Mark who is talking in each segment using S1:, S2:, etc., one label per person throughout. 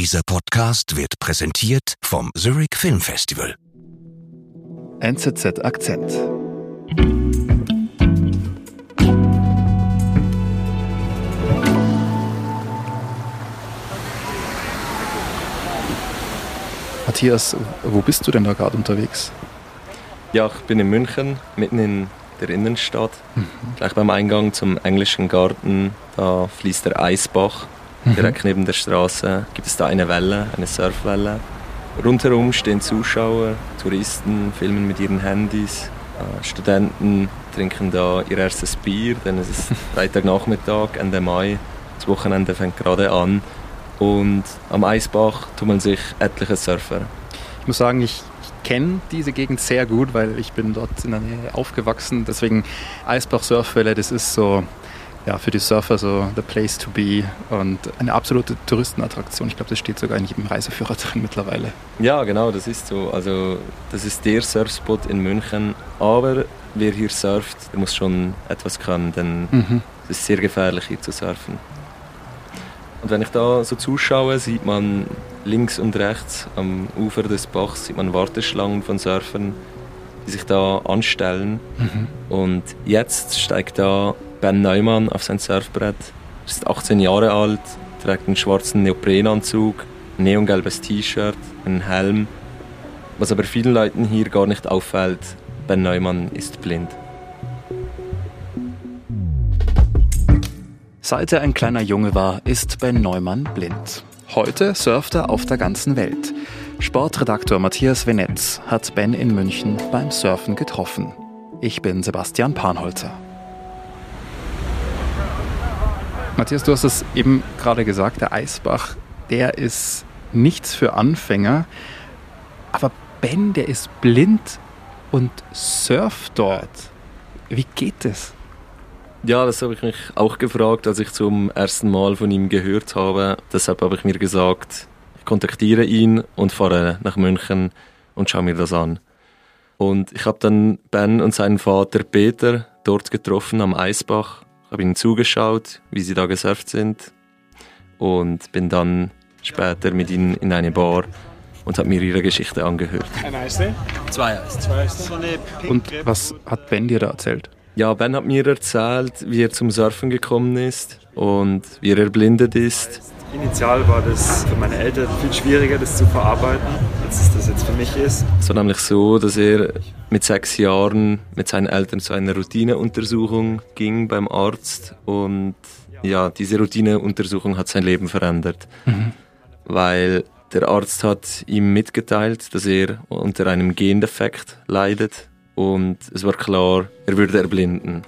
S1: Dieser Podcast wird präsentiert vom Zurich Film Festival.
S2: NZZ Akzent. Matthias, wo bist du denn da gerade unterwegs?
S3: Ja, ich bin in München, mitten in der Innenstadt. Mhm. Gleich beim Eingang zum englischen Garten, da fließt der Eisbach. Mhm. Direkt neben der Straße gibt es da eine Welle, eine Surfwelle. Rundherum stehen Zuschauer, Touristen, filmen mit ihren Handys. Äh, Studenten trinken da ihr erstes Bier, denn es ist Freitagnachmittag, Ende Mai. Das Wochenende fängt gerade an. Und am Eisbach tummeln sich etliche Surfer.
S2: Ich muss sagen, ich, kenne diese Gegend sehr gut, weil ich bin dort in der Nähe aufgewachsen. Deswegen Eisbach Surfwelle, das ist so ja, für die Surfer so the place to be und eine absolute Touristenattraktion. Ich glaube, das steht sogar nicht im Reiseführer drin mittlerweile.
S3: Ja, genau, das ist so. Also das ist der Surfspot in München. Aber wer hier surft, der muss schon etwas können, denn mhm. es ist sehr gefährlich hier zu surfen. Und wenn ich da so zuschaue, sieht man links und rechts am Ufer des Bachs sieht man Warteschlangen von Surfern, die sich da anstellen. Mhm. Und jetzt steigt da Ben Neumann auf sein Surfbrett. Er ist 18 Jahre alt, trägt einen schwarzen Neoprenanzug, ein neongelbes T-Shirt, einen Helm. Was aber vielen Leuten hier gar nicht auffällt, Ben Neumann ist blind.
S2: Seit er ein kleiner Junge war, ist Ben Neumann blind. Heute surft er auf der ganzen Welt. Sportredaktor Matthias Venetz hat Ben in München beim Surfen getroffen. Ich bin Sebastian Panholzer. Matthias, du hast es eben gerade gesagt, der Eisbach, der ist nichts für Anfänger. Aber Ben, der ist blind und surft dort. Wie geht das?
S3: Ja, das habe ich mich auch gefragt, als ich zum ersten Mal von ihm gehört habe. Deshalb habe ich mir gesagt, ich kontaktiere ihn und fahre nach München und schaue mir das an. Und ich habe dann Ben und seinen Vater Peter dort getroffen am Eisbach, habe ihnen zugeschaut, wie sie da gesurft sind und bin dann später mit ihnen in eine Bar und habe mir ihre Geschichte angehört.
S4: Ein Eiste?
S3: Zwei Eis. Zwei Eis.
S2: Und was hat Ben dir da erzählt?
S3: Ja, Ben hat mir erzählt, wie er zum Surfen gekommen ist und wie er erblindet ist.
S4: Initial war das für meine Eltern viel schwieriger, das zu verarbeiten, als es das jetzt für mich ist.
S3: Es war nämlich so, dass er mit sechs Jahren mit seinen Eltern zu einer Routineuntersuchung ging beim Arzt und ja, diese Routineuntersuchung hat sein Leben verändert, mhm. weil der Arzt hat ihm mitgeteilt, dass er unter einem Gendefekt leidet und es war klar, er würde erblinden.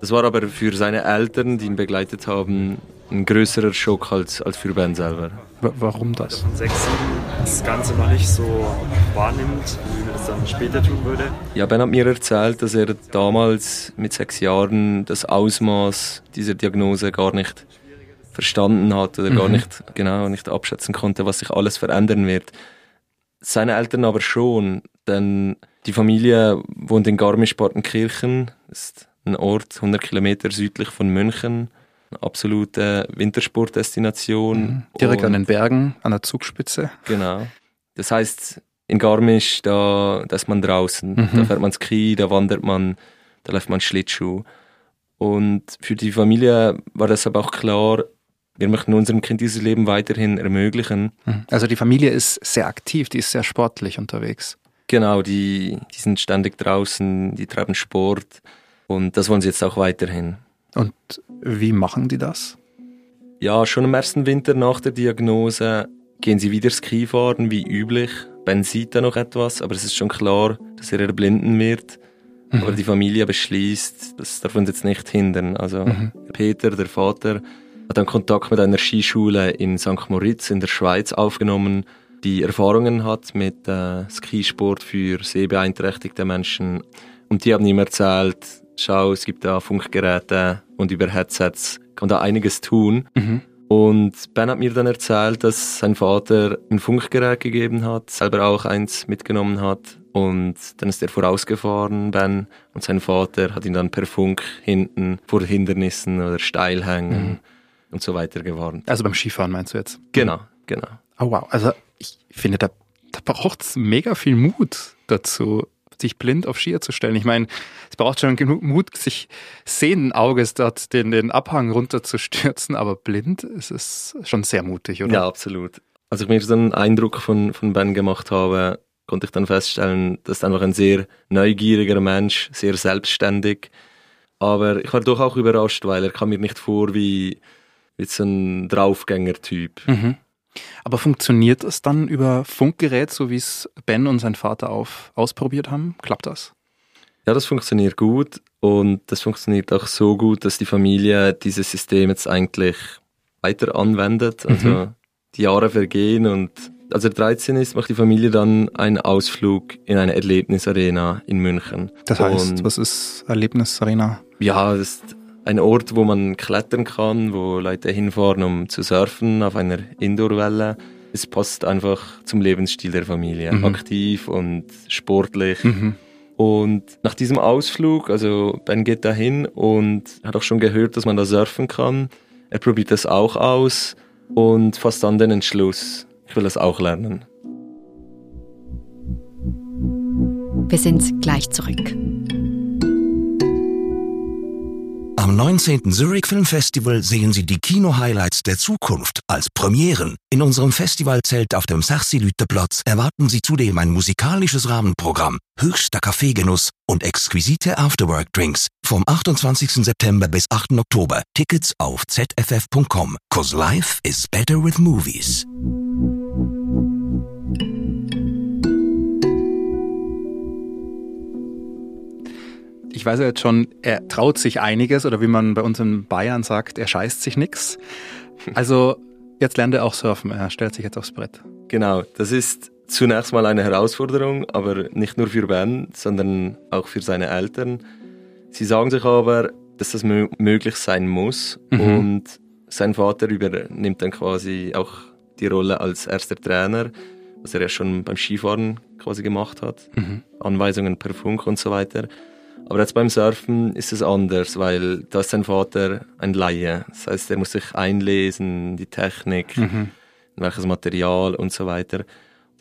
S3: Das war aber für seine Eltern, die ihn begleitet haben, ein größerer Schock als, als für Ben selber.
S2: Warum das?
S4: Von 6, 7 das Ganze noch nicht so wahrnimmt, wie man das dann später tun würde.
S3: Ja, Ben hat mir erzählt, dass er damals mit sechs Jahren das Ausmaß dieser Diagnose gar nicht verstanden hat oder mhm. gar nicht genau nicht abschätzen konnte, was sich alles verändern wird. Seine Eltern aber schon, denn die Familie wohnt in Garmisch-Partenkirchen, ist ein Ort 100 Kilometer südlich von München. Eine absolute Wintersportdestination.
S2: Mhm. Direkt an den Bergen, an der Zugspitze.
S3: Genau. Das heißt, in Garmisch, da, da ist man draußen. Mhm. Da fährt man Ski, da wandert man, da läuft man Schlittschuh. Und für die Familie war deshalb auch klar, wir möchten unserem Kind dieses Leben weiterhin ermöglichen.
S2: Mhm. Also die Familie ist sehr aktiv, die ist sehr sportlich unterwegs.
S3: Genau, die, die sind ständig draußen, die treiben Sport und das wollen sie jetzt auch weiterhin.
S2: Und wie machen die das?
S3: Ja, schon im ersten Winter nach der Diagnose gehen sie wieder Skifahren wie üblich. Ben sieht da noch etwas, aber es ist schon klar, dass er erblinden wird. Mhm. Aber die Familie beschließt, das darf uns jetzt nicht hindern. Also mhm. Peter, der Vater, hat dann Kontakt mit einer Skischule in St. Moritz in der Schweiz aufgenommen die Erfahrungen hat mit äh, Skisport für sehbeeinträchtigte Menschen. Und die haben ihm erzählt, schau, es gibt da Funkgeräte und über Headsets kann man da einiges tun. Mhm. Und Ben hat mir dann erzählt, dass sein Vater ein Funkgerät gegeben hat, selber auch eins mitgenommen hat. Und dann ist er vorausgefahren, Ben, und sein Vater hat ihn dann per Funk hinten vor Hindernissen oder Steilhängen mhm. und so weiter gewarnt.
S2: Also beim Skifahren meinst du jetzt?
S3: Genau. genau.
S2: Oh wow, also ich finde, da, da braucht es mega viel Mut dazu, sich blind auf Skier zu stellen. Ich meine, es braucht schon genug Mut, sich sehenden Auges dort den, den Abhang runterzustürzen, aber blind ist es schon sehr mutig, oder?
S3: Ja, absolut. Als ich mir so einen Eindruck von, von Ben gemacht habe, konnte ich dann feststellen, dass er einfach ein sehr neugieriger Mensch, sehr selbstständig. Aber ich war doch auch überrascht, weil er kam mir nicht vor wie, wie so ein Draufgänger-Typ.
S2: Mhm. Aber funktioniert es dann über Funkgerät, so wie es Ben und sein Vater auf, ausprobiert haben? Klappt das?
S3: Ja, das funktioniert gut und das funktioniert auch so gut, dass die Familie dieses System jetzt eigentlich weiter anwendet. Also mhm. die Jahre vergehen und als er 13 ist, macht die Familie dann einen Ausflug in eine Erlebnisarena in München.
S2: Das heißt, und was ist Erlebnisarena?
S3: Ja, das ist ein Ort, wo man klettern kann, wo Leute hinfahren, um zu surfen auf einer Indoorwelle. Es passt einfach zum Lebensstil der Familie. Mhm. Aktiv und sportlich. Mhm. Und nach diesem Ausflug, also Ben geht dahin und hat auch schon gehört, dass man da surfen kann. Er probiert das auch aus und fasst dann den Entschluss, ich will das auch lernen.
S5: Wir sind gleich zurück.
S1: Am 19. Zurich Film Festival sehen Sie die Kino-Highlights der Zukunft als Premieren. In unserem Festivalzelt auf dem Sarsi-Lütte-Platz erwarten Sie zudem ein musikalisches Rahmenprogramm, höchster Kaffeegenuss und exquisite Afterwork-Drinks vom 28. September bis 8. Oktober. Tickets auf zff.com. Cause life is better with movies.
S2: Ich weiß ja jetzt schon, er traut sich einiges oder wie man bei uns in Bayern sagt, er scheißt sich nix. Also jetzt lernt er auch surfen, er stellt sich jetzt aufs Brett.
S3: Genau, das ist zunächst mal eine Herausforderung, aber nicht nur für Ben, sondern auch für seine Eltern. Sie sagen sich aber, dass das möglich sein muss mhm. und sein Vater übernimmt dann quasi auch die Rolle als erster Trainer, was er ja schon beim Skifahren quasi gemacht hat. Mhm. Anweisungen per Funk und so weiter. Aber jetzt beim Surfen ist es anders, weil da ist sein Vater ein Laie. Das heißt, er muss sich einlesen, die Technik, mhm. welches Material und so weiter.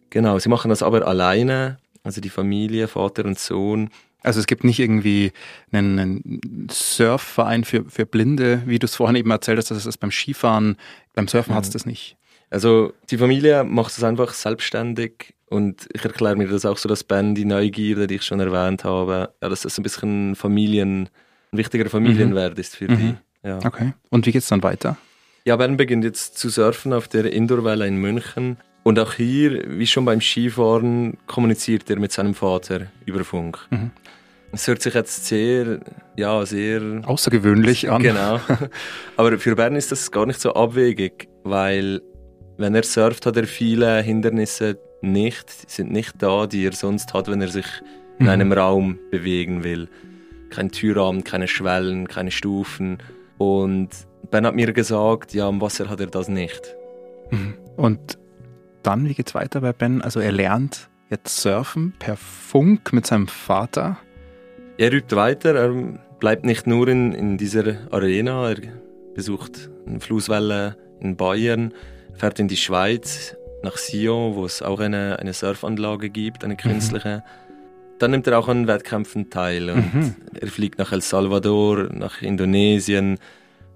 S3: Genau, sie machen das aber alleine, also die Familie, Vater und Sohn.
S2: Also es gibt nicht irgendwie einen, einen Surfverein für, für Blinde, wie du es vorhin eben erzählt hast, dass es beim Skifahren, beim Surfen mhm. hat es das nicht.
S3: Also die Familie macht es einfach selbstständig und ich erkläre mir das auch so, dass Ben, die Neugierde, die ich schon erwähnt habe, ja, dass das ein bisschen Familien, ein wichtiger Familienwert mhm. ist für mhm. die. Ja.
S2: Okay. Und wie geht es dann weiter?
S3: Ja, Ben beginnt jetzt zu surfen auf der Indoorwelle in München. Und auch hier, wie schon beim Skifahren, kommuniziert er mit seinem Vater über Funk. Mhm. Es hört sich jetzt sehr, ja, sehr
S2: außergewöhnlich an.
S3: Genau. Aber für Bern ist das gar nicht so abwegig, weil wenn er surft, hat er viele Hindernisse nicht, sind nicht da, die er sonst hat, wenn er sich in mhm. einem Raum bewegen will. Kein Türrahmen, keine Schwellen, keine Stufen. Und Ben hat mir gesagt, ja, am Wasser hat er das nicht.
S2: Mhm. Und dann, wie geht's weiter bei Ben? Also er lernt jetzt surfen per Funk mit seinem Vater.
S3: Er übt weiter, er bleibt nicht nur in, in dieser Arena, er besucht eine Flusswelle in Bayern, fährt in die Schweiz, nach Sion, wo es auch eine, eine Surfanlage gibt, eine mhm. künstliche. Mhm. Dann nimmt er auch an Wettkämpfen teil und mhm. er fliegt nach El Salvador, nach Indonesien.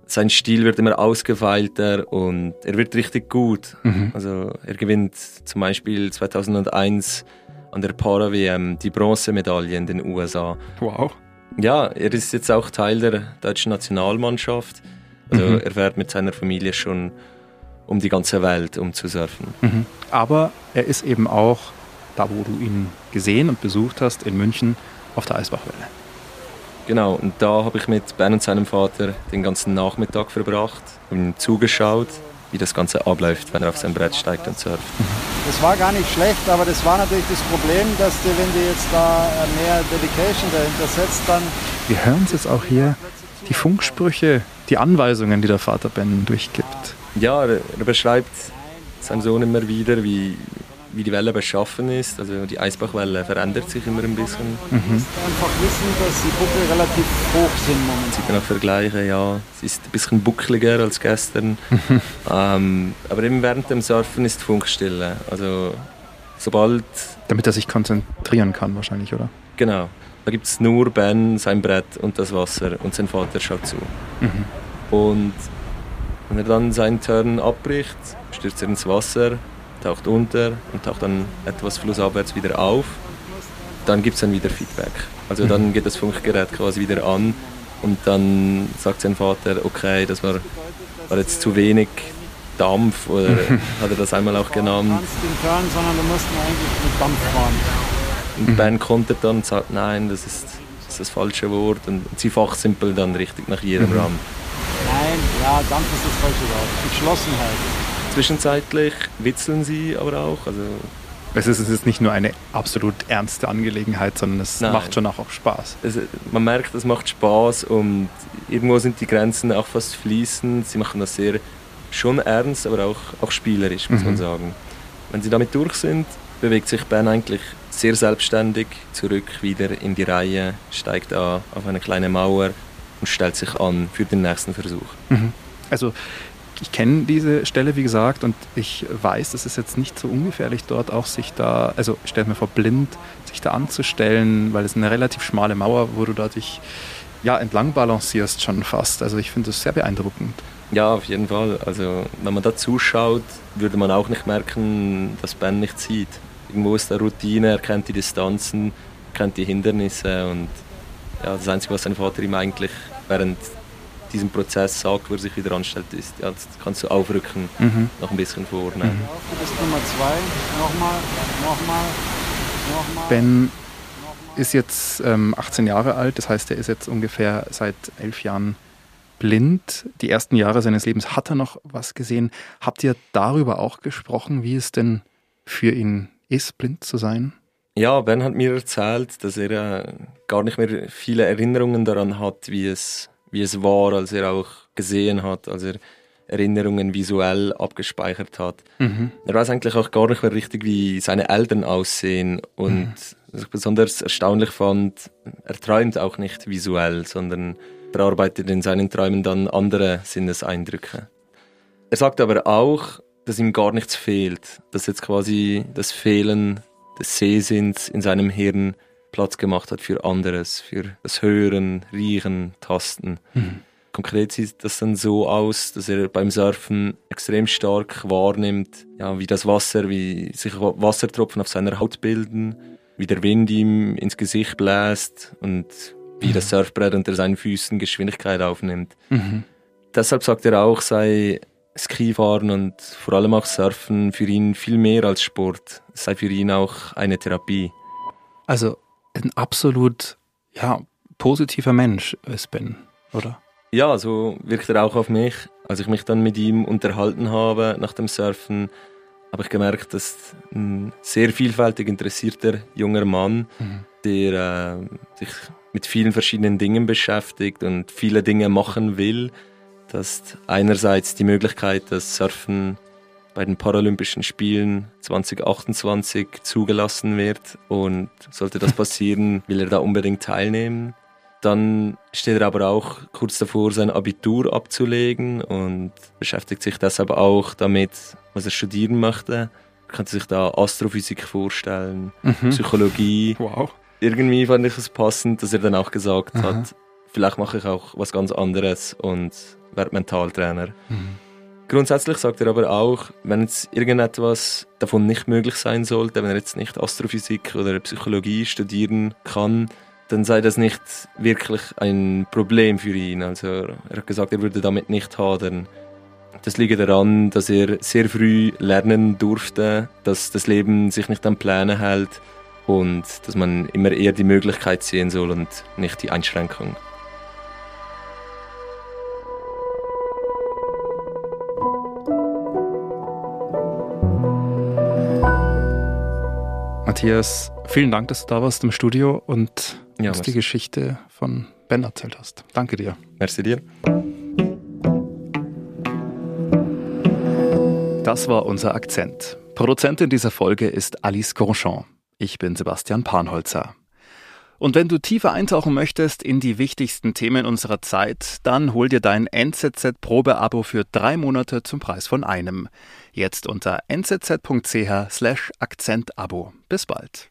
S3: Sein Stil wird immer ausgefeilter und er wird richtig gut. Mhm. Also er gewinnt zum Beispiel 2001 an der Para-WM die Bronzemedaille in den USA.
S2: Wow.
S3: Ja, er ist jetzt auch Teil der deutschen Nationalmannschaft. Also er fährt mit seiner Familie schon um die ganze Welt, um zu surfen.
S2: Mhm. Aber er ist eben auch da, wo du ihn gesehen und besucht hast, in München auf der Eisbachwelle.
S3: Genau, und da habe ich mit Ben und seinem Vater den ganzen Nachmittag verbracht und ihm zugeschaut, wie das Ganze abläuft, wenn er auf sein Brett steigt und surft.
S6: Das war gar nicht schlecht, aber das war natürlich das Problem, dass die, wenn die jetzt da mehr Dedication dahinter setzt, dann...
S2: Wir hören es jetzt auch hier, die Funksprüche, die Anweisungen, die der Vater Ben durchgibt.
S3: Ja, er, beschreibt seinen Sohn immer wieder, wie, wie die Welle beschaffen ist. Also die Eisbachwelle verändert sich immer ein bisschen.
S6: Mhm. Einfach wissen, dass die Buckel relativ hoch sind momentan.
S3: Sie kann auch vergleichen, ja, es ist ein bisschen buckliger als gestern. ähm, aber eben während dem Surfen ist Funkstille. Also sobald...
S2: Damit er sich konzentrieren kann wahrscheinlich, oder?
S3: Genau. Da gibt es nur Ben, sein Brett und das Wasser und sein Vater schaut zu. Mhm. Und wenn er dann seinen Turn abbricht, stürzt er ins Wasser, taucht unter und taucht dann etwas flussabwärts wieder auf. Dann gibt es dann wieder Feedback. Also dann mhm. geht das Funkgerät quasi wieder an und dann sagt sein Vater, okay, das war, war jetzt zu wenig Dampf oder hat er das einmal auch genannt. Du kannst
S6: den Turn, sondern du musst eigentlich mit Dampf fahren.
S3: Und. Ben kontert dann und sagt, nein, das ist, das ist das falsche Wort und sie fachsimpeln dann richtig nach jedem mhm. Run.
S6: Nein, ja, Dampf ist das falsche Wort. Entschlossenheit.
S3: Zwischenzeitlich witzeln sie aber auch. Also
S2: es ist, es ist nicht nur eine absolut ernste Angelegenheit, sondern es Nein. macht schon auch, auch Spaß.
S3: Es, man merkt, es macht Spaß und irgendwo sind die Grenzen auch fast fließend. Sie machen das sehr schon ernst, aber auch, auch spielerisch, muss mhm. man sagen. Wenn sie damit durch sind, bewegt sich Ben eigentlich sehr selbstständig zurück wieder in die Reihe, steigt an auf eine kleine Mauer und stellt sich an für den nächsten Versuch.
S2: Mhm. Also ich kenne diese Stelle, wie gesagt, und ich weiß, es ist jetzt nicht so ungefährlich dort auch sich da, also stellt mir vor, blind sich da anzustellen, weil es eine relativ schmale Mauer, wo du da dich ja, entlang balancierst schon fast. Also ich finde das sehr beeindruckend.
S3: Ja, auf jeden Fall. Also wenn man da zuschaut, würde man auch nicht merken, dass Ben nicht sieht. Irgendwo ist der Routine, er kennt die Distanzen, kennt die Hindernisse und ja, das Einzige, was sein Vater ihm eigentlich während diesem Prozess sagt, wo er sich wieder anstellt, ist, ja, das kannst du aufrücken, mhm. noch ein bisschen vorne. Mhm.
S6: Du bist Nummer zwei, nochmal, nochmal,
S2: nochmal. Ben ist jetzt ähm, 18 Jahre alt, das heißt, er ist jetzt ungefähr seit elf Jahren blind. Die ersten Jahre seines Lebens hat er noch was gesehen. Habt ihr darüber auch gesprochen, wie es denn für ihn ist, blind zu sein?
S3: Ja, Ben hat mir erzählt, dass er äh, gar nicht mehr viele Erinnerungen daran hat, wie es, wie es war, als er auch gesehen hat, als er Erinnerungen visuell abgespeichert hat. Mhm. Er weiß eigentlich auch gar nicht mehr richtig, wie seine Eltern aussehen. Und mhm. was ich besonders erstaunlich fand, er träumt auch nicht visuell, sondern verarbeitet in seinen Träumen dann andere Sinneseindrücke. Er sagt aber auch, dass ihm gar nichts fehlt, dass jetzt quasi das Fehlen des Sehsinns in seinem Hirn Platz gemacht hat für anderes, für das Hören, Riechen, Tasten. Mhm. Konkret sieht das dann so aus, dass er beim Surfen extrem stark wahrnimmt, ja, wie das Wasser, wie sich Wassertropfen auf seiner Haut bilden, wie der Wind ihm ins Gesicht bläst und wie mhm. das Surfbrett unter seinen Füßen Geschwindigkeit aufnimmt. Mhm. Deshalb sagt er auch, sei Skifahren und vor allem auch Surfen für ihn viel mehr als Sport. Es sei für ihn auch eine Therapie.
S2: Also ein absolut ja, positiver Mensch ist Ben, oder?
S3: Ja, so wirkt er auch auf mich. Als ich mich dann mit ihm unterhalten habe nach dem Surfen, habe ich gemerkt, dass ein sehr vielfältig interessierter junger Mann, mhm. der äh, sich mit vielen verschiedenen Dingen beschäftigt und viele Dinge machen will, dass einerseits die Möglichkeit, dass Surfen bei den Paralympischen Spielen 2028 zugelassen wird und sollte das passieren, will er da unbedingt teilnehmen. Dann steht er aber auch kurz davor, sein Abitur abzulegen und beschäftigt sich deshalb auch damit, was er studieren möchte. Er könnte sich da Astrophysik vorstellen, mhm. Psychologie.
S2: Wow.
S3: Irgendwie fand ich es passend, dass er dann auch gesagt Aha. hat, vielleicht mache ich auch was ganz anderes und werde Mentaltrainer. Mhm. Grundsätzlich sagt er aber auch, wenn jetzt irgendetwas davon nicht möglich sein sollte, wenn er jetzt nicht Astrophysik oder Psychologie studieren kann, dann sei das nicht wirklich ein Problem für ihn. Also er hat gesagt, er würde damit nicht hadern. Das liegt daran, dass er sehr früh lernen durfte, dass das Leben sich nicht an Pläne hält und dass man immer eher die Möglichkeit sehen soll und nicht die Einschränkung.
S2: Matthias, vielen Dank, dass du da warst im Studio und ja, uns die Geschichte von Ben erzählt hast. Danke dir.
S3: Merci dir.
S2: Das war unser Akzent. Produzentin dieser Folge ist Alice Grandchamp. Ich bin Sebastian Panholzer. Und wenn du tiefer eintauchen möchtest in die wichtigsten Themen unserer Zeit, dann hol dir dein NZZ-Probeabo für drei Monate zum Preis von einem. Jetzt unter nzz.ch/akzentabo. Bis bald.